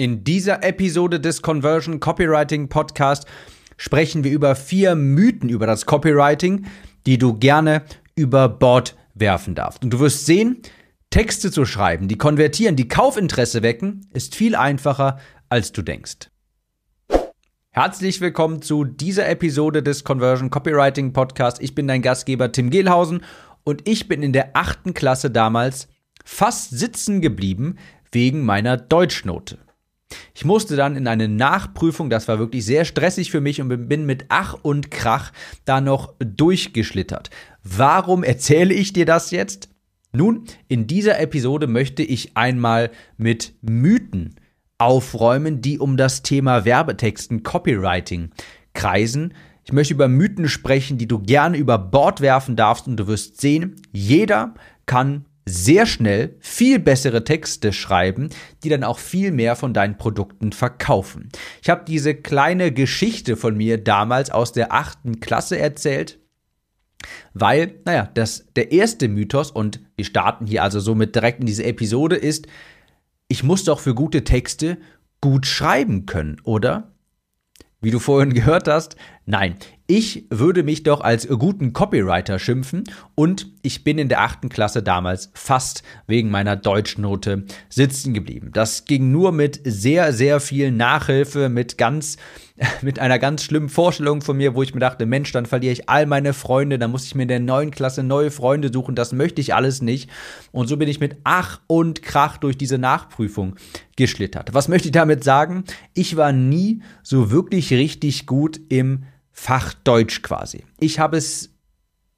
In dieser Episode des Conversion Copywriting Podcast sprechen wir über vier Mythen über das Copywriting, die du gerne über Bord werfen darfst. Und du wirst sehen, Texte zu schreiben, die konvertieren, die Kaufinteresse wecken, ist viel einfacher, als du denkst. Herzlich willkommen zu dieser Episode des Conversion Copywriting Podcast. Ich bin dein Gastgeber Tim Gehlhausen und ich bin in der achten Klasse damals fast sitzen geblieben wegen meiner Deutschnote. Ich musste dann in eine Nachprüfung, das war wirklich sehr stressig für mich und bin mit Ach und Krach da noch durchgeschlittert. Warum erzähle ich dir das jetzt? Nun, in dieser Episode möchte ich einmal mit Mythen aufräumen, die um das Thema Werbetexten, Copywriting kreisen. Ich möchte über Mythen sprechen, die du gerne über Bord werfen darfst und du wirst sehen, jeder kann sehr schnell viel bessere Texte schreiben, die dann auch viel mehr von deinen Produkten verkaufen. Ich habe diese kleine Geschichte von mir damals aus der achten Klasse erzählt, weil, naja, das, der erste Mythos, und wir starten hier also somit direkt in diese Episode, ist, ich muss doch für gute Texte gut schreiben können, oder? Wie du vorhin gehört hast, nein, ich würde mich doch als guten Copywriter schimpfen und ich bin in der achten Klasse damals fast wegen meiner Deutschnote sitzen geblieben. Das ging nur mit sehr, sehr viel Nachhilfe, mit ganz, mit einer ganz schlimmen Vorstellung von mir, wo ich mir dachte, Mensch, dann verliere ich all meine Freunde, dann muss ich mir in der neuen Klasse neue Freunde suchen, das möchte ich alles nicht. Und so bin ich mit Ach und Krach durch diese Nachprüfung geschlittert. Was möchte ich damit sagen? Ich war nie so wirklich richtig gut im Fachdeutsch quasi. Ich habe es,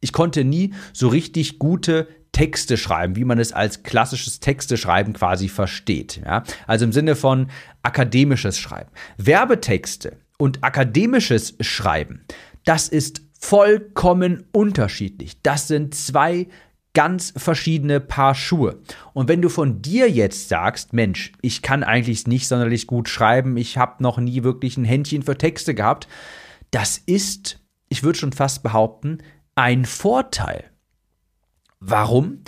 ich konnte nie so richtig gute Texte schreiben, wie man es als klassisches Texteschreiben quasi versteht. Ja? Also im Sinne von akademisches Schreiben. Werbetexte und akademisches Schreiben, das ist vollkommen unterschiedlich. Das sind zwei ganz verschiedene Paar Schuhe. Und wenn du von dir jetzt sagst, Mensch, ich kann eigentlich nicht sonderlich gut schreiben, ich habe noch nie wirklich ein Händchen für Texte gehabt, das ist, ich würde schon fast behaupten, ein Vorteil. Warum?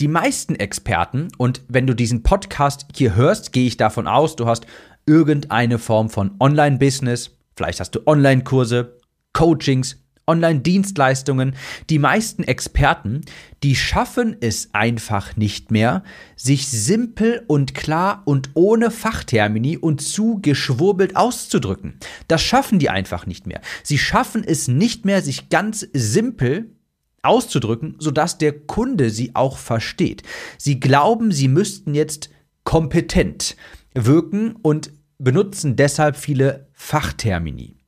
Die meisten Experten, und wenn du diesen Podcast hier hörst, gehe ich davon aus, du hast irgendeine Form von Online-Business, vielleicht hast du Online-Kurse, Coachings, Online-Dienstleistungen, die meisten Experten, die schaffen es einfach nicht mehr, sich simpel und klar und ohne Fachtermini und zu geschwurbelt auszudrücken. Das schaffen die einfach nicht mehr. Sie schaffen es nicht mehr, sich ganz simpel auszudrücken, sodass der Kunde sie auch versteht. Sie glauben, sie müssten jetzt kompetent wirken und benutzen deshalb viele Fachtermini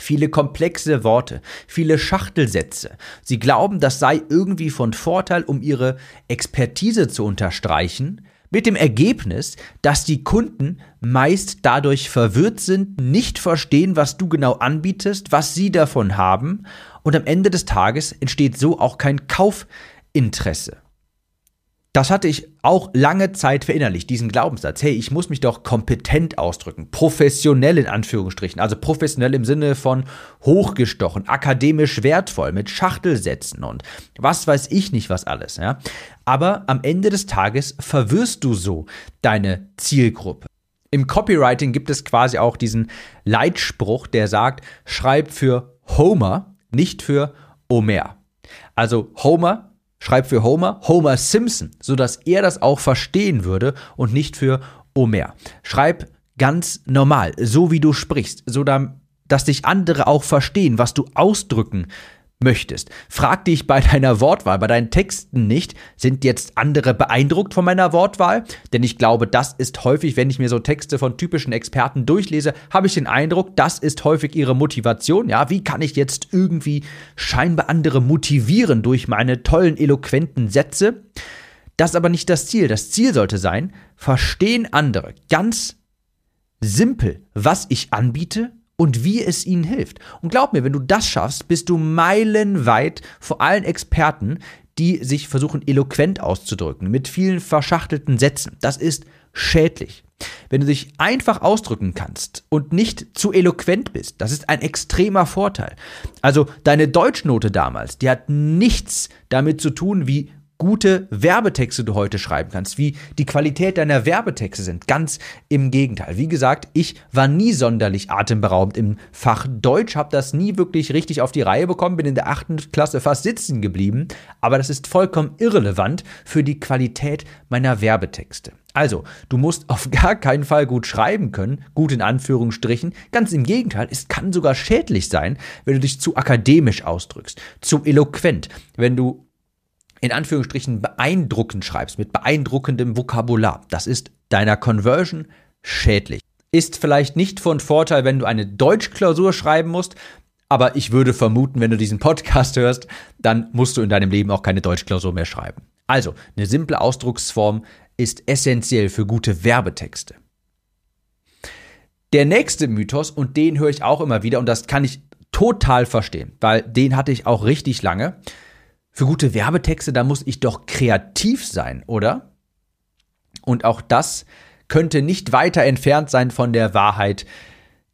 viele komplexe Worte, viele Schachtelsätze. Sie glauben, das sei irgendwie von Vorteil, um ihre Expertise zu unterstreichen, mit dem Ergebnis, dass die Kunden meist dadurch verwirrt sind, nicht verstehen, was du genau anbietest, was sie davon haben, und am Ende des Tages entsteht so auch kein Kaufinteresse. Das hatte ich auch lange Zeit verinnerlicht, diesen Glaubenssatz. Hey, ich muss mich doch kompetent ausdrücken, professionell in Anführungsstrichen, also professionell im Sinne von hochgestochen, akademisch wertvoll, mit Schachtelsätzen und was weiß ich nicht was alles. Ja? Aber am Ende des Tages verwirrst du so deine Zielgruppe. Im Copywriting gibt es quasi auch diesen Leitspruch, der sagt, schreib für Homer, nicht für Homer. Also Homer Schreib für Homer Homer Simpson, sodass er das auch verstehen würde und nicht für Homer. Schreib ganz normal, so wie du sprichst, so dass dich andere auch verstehen, was du ausdrücken möchtest. Frag dich bei deiner Wortwahl, bei deinen Texten nicht, sind jetzt andere beeindruckt von meiner Wortwahl? Denn ich glaube, das ist häufig, wenn ich mir so Texte von typischen Experten durchlese, habe ich den Eindruck, das ist häufig ihre Motivation. Ja, wie kann ich jetzt irgendwie scheinbar andere motivieren durch meine tollen, eloquenten Sätze? Das ist aber nicht das Ziel. Das Ziel sollte sein, verstehen andere ganz simpel, was ich anbiete und wie es ihnen hilft. Und glaub mir, wenn du das schaffst, bist du meilenweit vor allen Experten, die sich versuchen, eloquent auszudrücken, mit vielen verschachtelten Sätzen. Das ist schädlich. Wenn du dich einfach ausdrücken kannst und nicht zu eloquent bist, das ist ein extremer Vorteil. Also deine Deutschnote damals, die hat nichts damit zu tun, wie gute Werbetexte du heute schreiben kannst, wie die Qualität deiner Werbetexte sind. Ganz im Gegenteil. Wie gesagt, ich war nie sonderlich atemberaubend im Fach Deutsch, habe das nie wirklich richtig auf die Reihe bekommen, bin in der achten Klasse fast sitzen geblieben, aber das ist vollkommen irrelevant für die Qualität meiner Werbetexte. Also, du musst auf gar keinen Fall gut schreiben können, gut in Anführungsstrichen. Ganz im Gegenteil, es kann sogar schädlich sein, wenn du dich zu akademisch ausdrückst, zu eloquent, wenn du in Anführungsstrichen beeindruckend schreibst, mit beeindruckendem Vokabular. Das ist deiner Conversion schädlich. Ist vielleicht nicht von Vorteil, wenn du eine Deutschklausur schreiben musst, aber ich würde vermuten, wenn du diesen Podcast hörst, dann musst du in deinem Leben auch keine Deutschklausur mehr schreiben. Also, eine simple Ausdrucksform ist essentiell für gute Werbetexte. Der nächste Mythos, und den höre ich auch immer wieder, und das kann ich total verstehen, weil den hatte ich auch richtig lange, für gute Werbetexte, da muss ich doch kreativ sein, oder? Und auch das könnte nicht weiter entfernt sein von der Wahrheit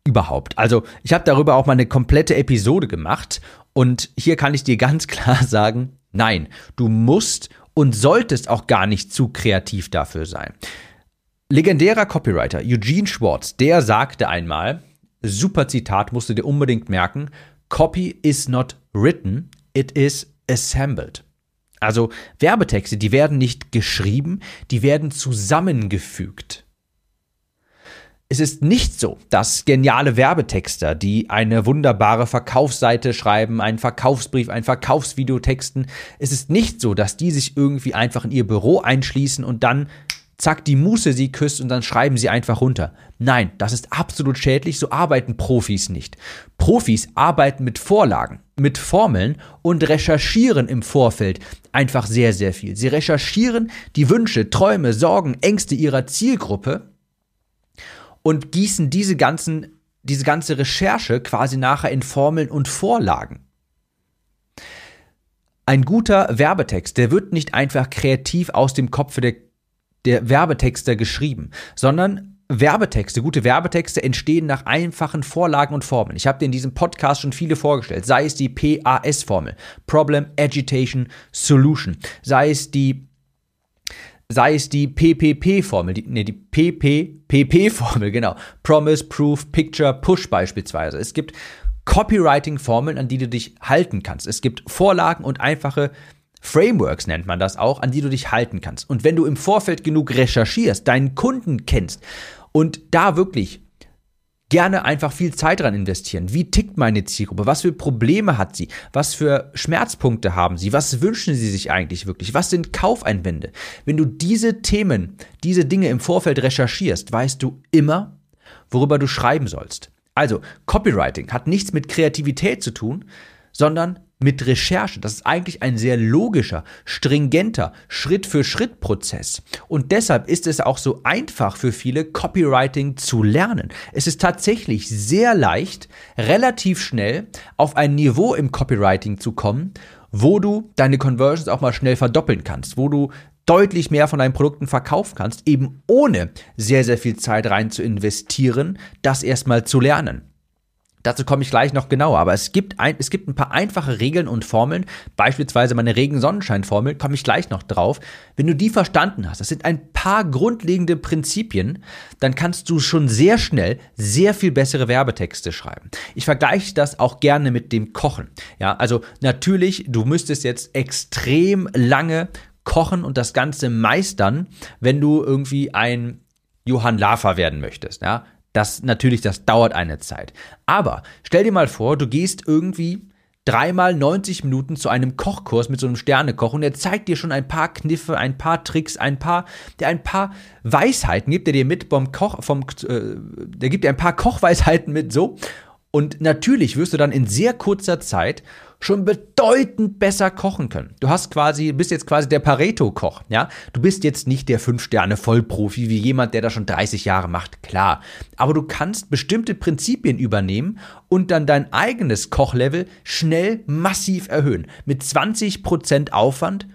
überhaupt. Also ich habe darüber auch mal eine komplette Episode gemacht und hier kann ich dir ganz klar sagen, nein, du musst und solltest auch gar nicht zu kreativ dafür sein. Legendärer Copywriter Eugene Schwartz, der sagte einmal, super Zitat, musst du dir unbedingt merken, Copy is not written, it is assembled. Also Werbetexte, die werden nicht geschrieben, die werden zusammengefügt. Es ist nicht so, dass geniale Werbetexter, die eine wunderbare Verkaufsseite schreiben, einen Verkaufsbrief, ein Verkaufsvideo texten, es ist nicht so, dass die sich irgendwie einfach in ihr Büro einschließen und dann zack, die Muße sie küsst und dann schreiben sie einfach runter. Nein, das ist absolut schädlich, so arbeiten Profis nicht. Profis arbeiten mit Vorlagen, mit Formeln und recherchieren im Vorfeld einfach sehr, sehr viel. Sie recherchieren die Wünsche, Träume, Sorgen, Ängste ihrer Zielgruppe und gießen diese ganzen, diese ganze Recherche quasi nachher in Formeln und Vorlagen. Ein guter Werbetext, der wird nicht einfach kreativ aus dem Kopf der der Werbetexter geschrieben, sondern Werbetexte, gute Werbetexte entstehen nach einfachen Vorlagen und Formeln. Ich habe dir in diesem Podcast schon viele vorgestellt, sei es die PAS-Formel, Problem, Agitation, Solution, sei es die sei es die PPP-Formel, die, nee, die PPPP-Formel, genau. Promise, Proof, Picture, Push beispielsweise. Es gibt Copywriting-Formeln, an die du dich halten kannst. Es gibt Vorlagen und einfache Frameworks nennt man das auch, an die du dich halten kannst. Und wenn du im Vorfeld genug recherchierst, deinen Kunden kennst und da wirklich gerne einfach viel Zeit dran investieren. Wie tickt meine Zielgruppe? Was für Probleme hat sie? Was für Schmerzpunkte haben sie? Was wünschen sie sich eigentlich wirklich? Was sind Kaufeinwände? Wenn du diese Themen, diese Dinge im Vorfeld recherchierst, weißt du immer, worüber du schreiben sollst. Also, Copywriting hat nichts mit Kreativität zu tun, sondern mit Recherche. Das ist eigentlich ein sehr logischer, stringenter Schritt-für-Schritt-Prozess. Und deshalb ist es auch so einfach für viele, Copywriting zu lernen. Es ist tatsächlich sehr leicht, relativ schnell auf ein Niveau im Copywriting zu kommen, wo du deine Conversions auch mal schnell verdoppeln kannst, wo du deutlich mehr von deinen Produkten verkaufen kannst, eben ohne sehr, sehr viel Zeit rein zu investieren, das erstmal zu lernen. Dazu komme ich gleich noch genauer. Aber es gibt ein, es gibt ein paar einfache Regeln und Formeln. Beispielsweise meine Regen-Sonnenschein-Formel, komme ich gleich noch drauf. Wenn du die verstanden hast, das sind ein paar grundlegende Prinzipien, dann kannst du schon sehr schnell sehr viel bessere Werbetexte schreiben. Ich vergleiche das auch gerne mit dem Kochen. Ja, also natürlich, du müsstest jetzt extrem lange kochen und das Ganze meistern, wenn du irgendwie ein Johann Lafer werden möchtest. Ja, das natürlich, das dauert eine Zeit. Aber stell dir mal vor, du gehst irgendwie dreimal 90 Minuten zu einem Kochkurs mit so einem Sternekoch und er zeigt dir schon ein paar Kniffe, ein paar Tricks, ein paar, der ein paar Weisheiten gibt er dir mit vom Koch, vom, äh, der gibt dir ein paar Kochweisheiten mit so. Und natürlich wirst du dann in sehr kurzer Zeit schon bedeutend besser kochen können. Du hast quasi, bist jetzt quasi der Pareto-Koch, ja. Du bist jetzt nicht der 5-Sterne-Vollprofi wie jemand, der das schon 30 Jahre macht, klar. Aber du kannst bestimmte Prinzipien übernehmen und dann dein eigenes Kochlevel schnell massiv erhöhen. Mit 20% Aufwand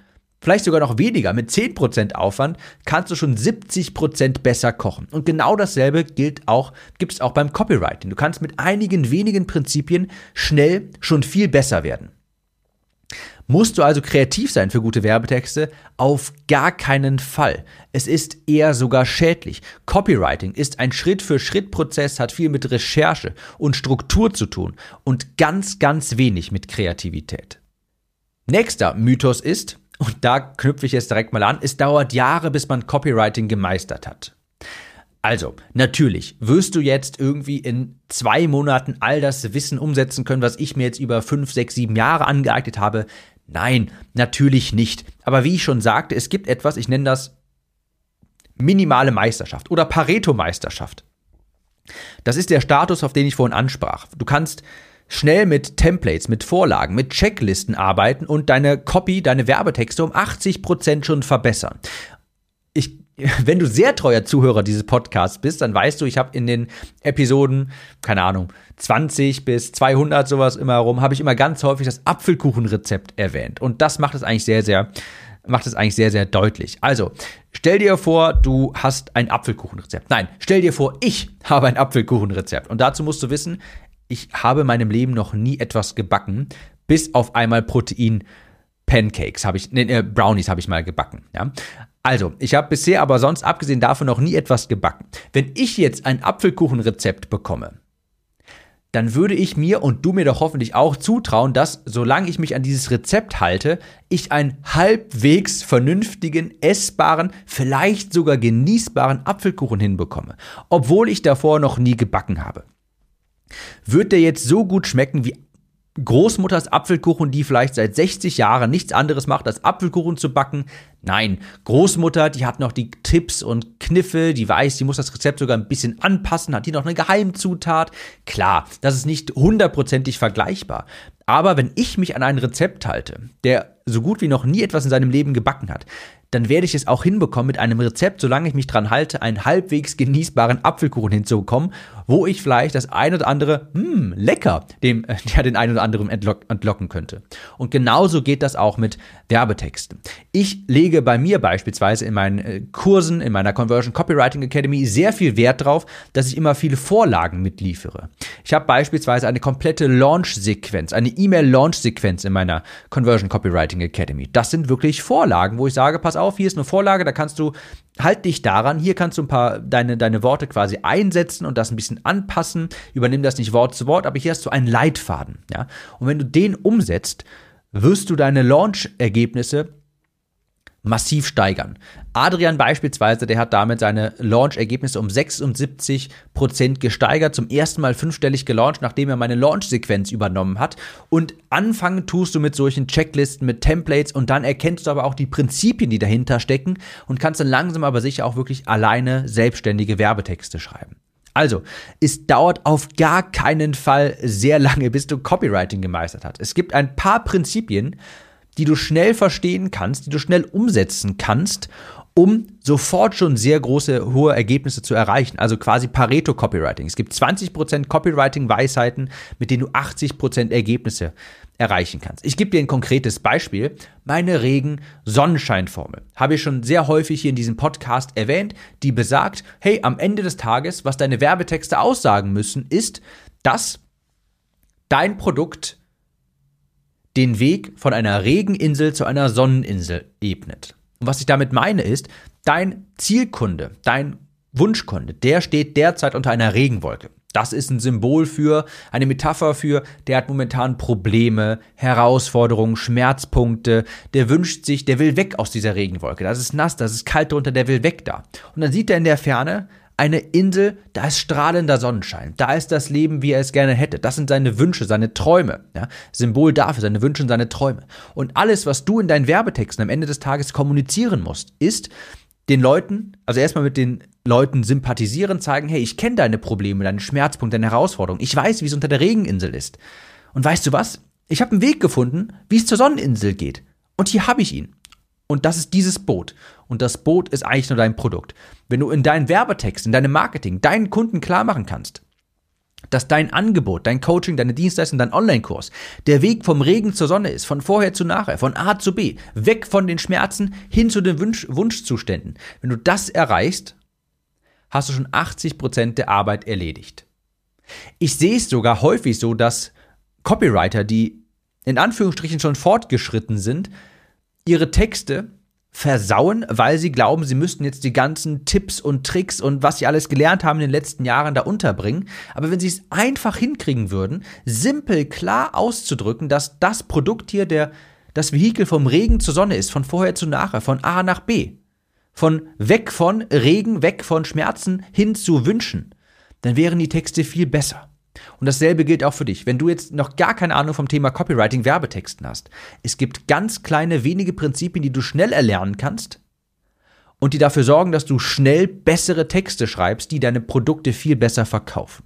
vielleicht sogar noch weniger, mit 10% Aufwand kannst du schon 70% besser kochen. Und genau dasselbe gilt auch, gibt es auch beim Copywriting. Du kannst mit einigen wenigen Prinzipien schnell schon viel besser werden. Musst du also kreativ sein für gute Werbetexte? Auf gar keinen Fall. Es ist eher sogar schädlich. Copywriting ist ein Schritt-für-Schritt-Prozess, hat viel mit Recherche und Struktur zu tun und ganz, ganz wenig mit Kreativität. Nächster Mythos ist, und da knüpfe ich jetzt direkt mal an, es dauert Jahre, bis man Copywriting gemeistert hat. Also, natürlich wirst du jetzt irgendwie in zwei Monaten all das Wissen umsetzen können, was ich mir jetzt über fünf, sechs, sieben Jahre angeeignet habe. Nein, natürlich nicht. Aber wie ich schon sagte, es gibt etwas, ich nenne das minimale Meisterschaft oder Pareto-Meisterschaft. Das ist der Status, auf den ich vorhin ansprach. Du kannst schnell mit Templates, mit Vorlagen, mit Checklisten arbeiten und deine Copy, deine Werbetexte um 80 Prozent schon verbessern. Ich wenn du sehr treuer Zuhörer dieses Podcasts bist, dann weißt du, ich habe in den Episoden, keine Ahnung, 20 bis 200 sowas immer herum, habe ich immer ganz häufig das Apfelkuchenrezept erwähnt. Und das macht es eigentlich sehr, sehr, macht es eigentlich sehr, sehr deutlich. Also, stell dir vor, du hast ein Apfelkuchenrezept. Nein, stell dir vor, ich habe ein Apfelkuchenrezept. Und dazu musst du wissen, ich habe in meinem Leben noch nie etwas gebacken, bis auf einmal Protein Pancakes habe ich, nee, äh, Brownies habe ich mal gebacken. Ja? Also, ich habe bisher aber sonst abgesehen davon noch nie etwas gebacken. Wenn ich jetzt ein Apfelkuchenrezept bekomme, dann würde ich mir und du mir doch hoffentlich auch zutrauen, dass, solange ich mich an dieses Rezept halte, ich einen halbwegs vernünftigen, essbaren, vielleicht sogar genießbaren Apfelkuchen hinbekomme, obwohl ich davor noch nie gebacken habe. Wird der jetzt so gut schmecken wie Großmutters Apfelkuchen, die vielleicht seit 60 Jahren nichts anderes macht, als Apfelkuchen zu backen. Nein, Großmutter, die hat noch die Tipps und Kniffe, die weiß, die muss das Rezept sogar ein bisschen anpassen, hat die noch eine Geheimzutat. Klar, das ist nicht hundertprozentig vergleichbar. Aber wenn ich mich an ein Rezept halte, der so gut wie noch nie etwas in seinem Leben gebacken hat, dann werde ich es auch hinbekommen, mit einem Rezept, solange ich mich dran halte, einen halbwegs genießbaren Apfelkuchen hinzubekommen, wo ich vielleicht das ein oder andere, hm, lecker, dem, ja, den einen oder anderen entlock, entlocken könnte. Und genauso geht das auch mit Werbetexten. Ich lege bei mir beispielsweise in meinen äh, Kursen, in meiner Conversion Copywriting Academy sehr viel Wert drauf, dass ich immer viele Vorlagen mitliefere. Ich habe beispielsweise eine komplette Launch-Sequenz, eine E-Mail-Launch-Sequenz in meiner Conversion Copywriting Academy. Das sind wirklich Vorlagen, wo ich sage, pass auf, hier ist eine Vorlage, da kannst du, halt dich daran, hier kannst du ein paar deine, deine Worte quasi einsetzen und das ein bisschen anpassen, übernimm das nicht Wort zu Wort, aber hier hast du einen Leitfaden, ja. Und wenn du den umsetzt, wirst du deine Launch-Ergebnisse massiv steigern. Adrian beispielsweise, der hat damit seine Launch-Ergebnisse um 76 Prozent gesteigert, zum ersten Mal fünfstellig gelauncht, nachdem er meine Launch-Sequenz übernommen hat. Und anfangen tust du mit solchen Checklisten, mit Templates und dann erkennst du aber auch die Prinzipien, die dahinter stecken und kannst dann langsam aber sicher auch wirklich alleine selbstständige Werbetexte schreiben. Also, es dauert auf gar keinen Fall sehr lange, bis du Copywriting gemeistert hast. Es gibt ein paar Prinzipien, die du schnell verstehen kannst, die du schnell umsetzen kannst, um sofort schon sehr große, hohe Ergebnisse zu erreichen. Also quasi Pareto Copywriting. Es gibt 20% Copywriting-Weisheiten, mit denen du 80% Ergebnisse erreichen kannst. Ich gebe dir ein konkretes Beispiel. Meine Regen-Sonnenschein-Formel habe ich schon sehr häufig hier in diesem Podcast erwähnt, die besagt, hey, am Ende des Tages, was deine Werbetexte aussagen müssen, ist, dass dein Produkt den Weg von einer Regeninsel zu einer Sonneninsel ebnet. Und was ich damit meine ist, dein Zielkunde, dein Wunschkunde, der steht derzeit unter einer Regenwolke. Das ist ein Symbol für, eine Metapher für, der hat momentan Probleme, Herausforderungen, Schmerzpunkte, der wünscht sich, der will weg aus dieser Regenwolke. Das ist nass, das ist kalt drunter, der will weg da. Und dann sieht er in der Ferne eine Insel, da ist strahlender Sonnenschein, da ist das Leben, wie er es gerne hätte. Das sind seine Wünsche, seine Träume. Ja? Symbol dafür, seine Wünsche und seine Träume. Und alles, was du in deinen Werbetexten am Ende des Tages kommunizieren musst, ist den Leuten, also erstmal mit den Leuten sympathisieren, zeigen, hey, ich kenne deine Probleme, deine Schmerzpunkte, deine Herausforderungen. Ich weiß, wie es unter der Regeninsel ist. Und weißt du was? Ich habe einen Weg gefunden, wie es zur Sonneninsel geht. Und hier habe ich ihn. Und das ist dieses Boot. Und das Boot ist eigentlich nur dein Produkt. Wenn du in deinen Werbetext, in deinem Marketing deinen Kunden klar machen kannst, dass dein Angebot, dein Coaching, deine Dienstleistung, dein Online-Kurs der Weg vom Regen zur Sonne ist, von vorher zu nachher, von A zu B, weg von den Schmerzen hin zu den Wunsch Wunschzuständen. Wenn du das erreichst, hast du schon 80 Prozent der Arbeit erledigt. Ich sehe es sogar häufig so, dass Copywriter, die in Anführungsstrichen schon fortgeschritten sind, ihre Texte versauen, weil sie glauben, sie müssten jetzt die ganzen Tipps und Tricks und was sie alles gelernt haben in den letzten Jahren da unterbringen. Aber wenn sie es einfach hinkriegen würden, simpel klar auszudrücken, dass das Produkt hier der, das Vehikel vom Regen zur Sonne ist, von vorher zu nachher, von A nach B, von weg von Regen, weg von Schmerzen hin zu Wünschen, dann wären die Texte viel besser. Und dasselbe gilt auch für dich. Wenn du jetzt noch gar keine Ahnung vom Thema Copywriting, Werbetexten hast, es gibt ganz kleine, wenige Prinzipien, die du schnell erlernen kannst und die dafür sorgen, dass du schnell bessere Texte schreibst, die deine Produkte viel besser verkaufen.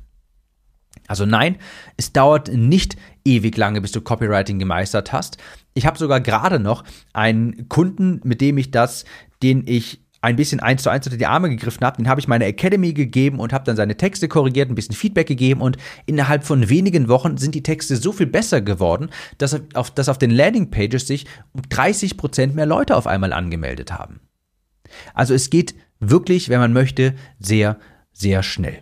Also nein, es dauert nicht ewig lange, bis du Copywriting gemeistert hast. Ich habe sogar gerade noch einen Kunden, mit dem ich das, den ich ein bisschen eins zu eins unter die Arme gegriffen habe, den habe ich meine Academy gegeben und habe dann seine Texte korrigiert, ein bisschen Feedback gegeben und innerhalb von wenigen Wochen sind die Texte so viel besser geworden, dass auf, dass auf den Landingpages sich um 30 Prozent mehr Leute auf einmal angemeldet haben. Also es geht wirklich, wenn man möchte, sehr, sehr schnell.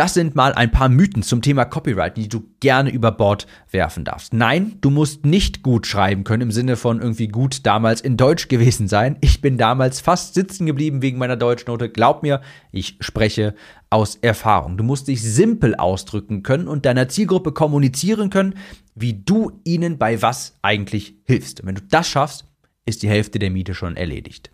Das sind mal ein paar Mythen zum Thema Copyright, die du gerne über Bord werfen darfst. Nein, du musst nicht gut schreiben können im Sinne von irgendwie gut damals in Deutsch gewesen sein. Ich bin damals fast sitzen geblieben wegen meiner Deutschnote. Glaub mir, ich spreche aus Erfahrung. Du musst dich simpel ausdrücken können und deiner Zielgruppe kommunizieren können, wie du ihnen bei was eigentlich hilfst. Und wenn du das schaffst, ist die Hälfte der Miete schon erledigt.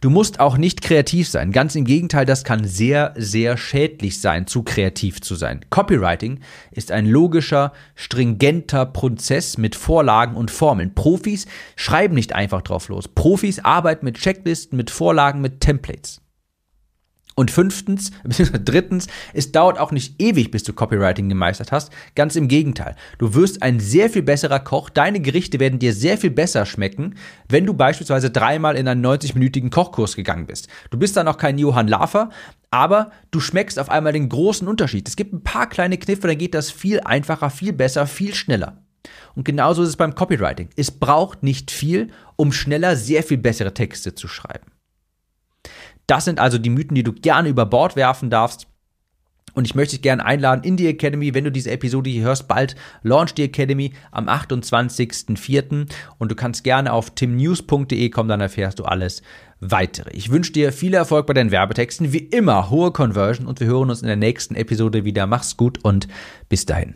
Du musst auch nicht kreativ sein. Ganz im Gegenteil, das kann sehr, sehr schädlich sein, zu kreativ zu sein. Copywriting ist ein logischer, stringenter Prozess mit Vorlagen und Formeln. Profis schreiben nicht einfach drauf los. Profis arbeiten mit Checklisten, mit Vorlagen, mit Templates. Und fünftens, beziehungsweise drittens, es dauert auch nicht ewig, bis du Copywriting gemeistert hast. Ganz im Gegenteil. Du wirst ein sehr viel besserer Koch. Deine Gerichte werden dir sehr viel besser schmecken, wenn du beispielsweise dreimal in einen 90-minütigen Kochkurs gegangen bist. Du bist dann noch kein Johann Lafer, aber du schmeckst auf einmal den großen Unterschied. Es gibt ein paar kleine Kniffe, dann geht das viel einfacher, viel besser, viel schneller. Und genauso ist es beim Copywriting. Es braucht nicht viel, um schneller sehr viel bessere Texte zu schreiben. Das sind also die Mythen, die du gerne über Bord werfen darfst. Und ich möchte dich gerne einladen in die Academy, wenn du diese Episode hier hörst, bald launch die Academy am 28.04. Und du kannst gerne auf timnews.de kommen, dann erfährst du alles weitere. Ich wünsche dir viel Erfolg bei deinen Werbetexten, wie immer hohe Conversion und wir hören uns in der nächsten Episode wieder. Mach's gut und bis dahin.